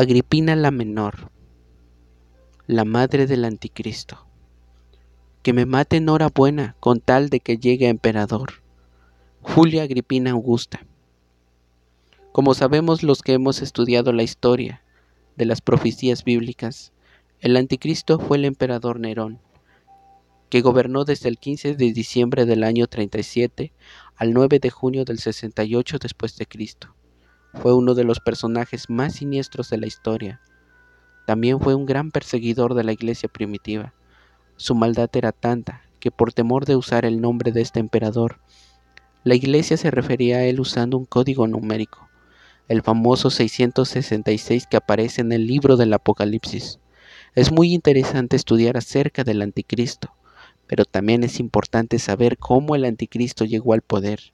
Agripina la menor, la madre del anticristo. Que me mate enhorabuena con tal de que llegue a emperador. Julia Agripina Augusta. Como sabemos los que hemos estudiado la historia de las profecías bíblicas, el anticristo fue el emperador Nerón, que gobernó desde el 15 de diciembre del año 37 al 9 de junio del 68 después de Cristo. Fue uno de los personajes más siniestros de la historia. También fue un gran perseguidor de la iglesia primitiva. Su maldad era tanta que por temor de usar el nombre de este emperador, la iglesia se refería a él usando un código numérico, el famoso 666 que aparece en el libro del Apocalipsis. Es muy interesante estudiar acerca del anticristo, pero también es importante saber cómo el anticristo llegó al poder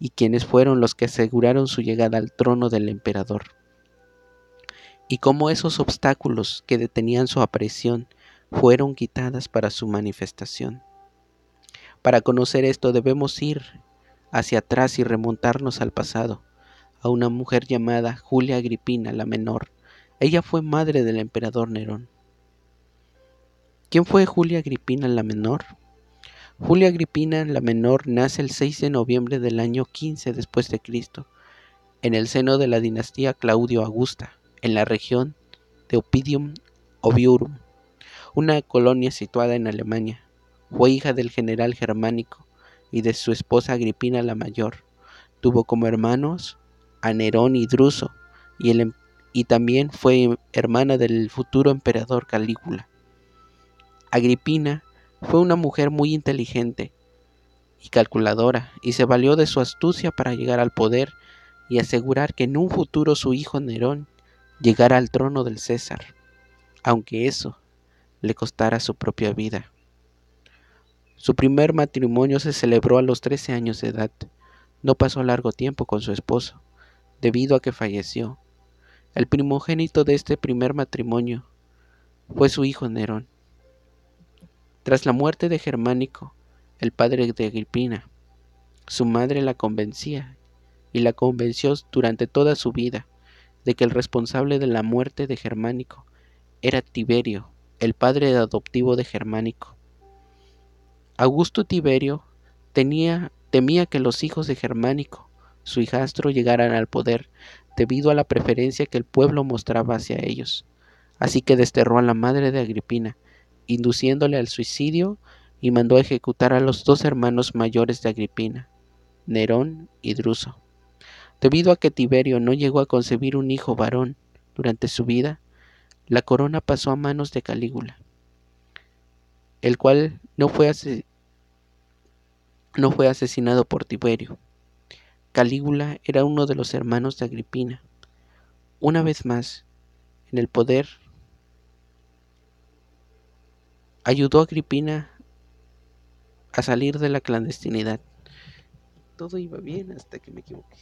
y quiénes fueron los que aseguraron su llegada al trono del emperador. Y cómo esos obstáculos que detenían su aparición fueron quitadas para su manifestación. Para conocer esto debemos ir hacia atrás y remontarnos al pasado, a una mujer llamada Julia Agripina la menor. Ella fue madre del emperador Nerón. ¿Quién fue Julia Agripina la menor? Julia Agripina la menor nace el 6 de noviembre del año 15 después de Cristo, en el seno de la dinastía Claudio Augusta, en la región de Opidium Oviorum, una colonia situada en Alemania. Fue hija del general germánico y de su esposa Agripina la Mayor. Tuvo como hermanos a Nerón y Druso y, em, y también fue hermana del futuro emperador Calígula. Agripina fue una mujer muy inteligente y calculadora y se valió de su astucia para llegar al poder y asegurar que en un futuro su hijo Nerón llegara al trono del César, aunque eso le costara su propia vida. Su primer matrimonio se celebró a los 13 años de edad. No pasó largo tiempo con su esposo, debido a que falleció. El primogénito de este primer matrimonio fue su hijo Nerón. Tras la muerte de Germánico, el padre de Agripina, su madre la convencía y la convenció durante toda su vida de que el responsable de la muerte de Germánico era Tiberio, el padre adoptivo de Germánico. Augusto Tiberio temía que los hijos de Germánico, su hijastro, llegaran al poder debido a la preferencia que el pueblo mostraba hacia ellos. Así que desterró a la madre de Agripina, induciéndole al suicidio y mandó a ejecutar a los dos hermanos mayores de Agripina, Nerón y Druso. Debido a que Tiberio no llegó a concebir un hijo varón durante su vida, la corona pasó a manos de Calígula, el cual no fue, no fue asesinado por Tiberio. Calígula era uno de los hermanos de Agripina. Una vez más, en el poder, ayudó a Agripina a salir de la clandestinidad. Todo iba bien hasta que me equivoqué.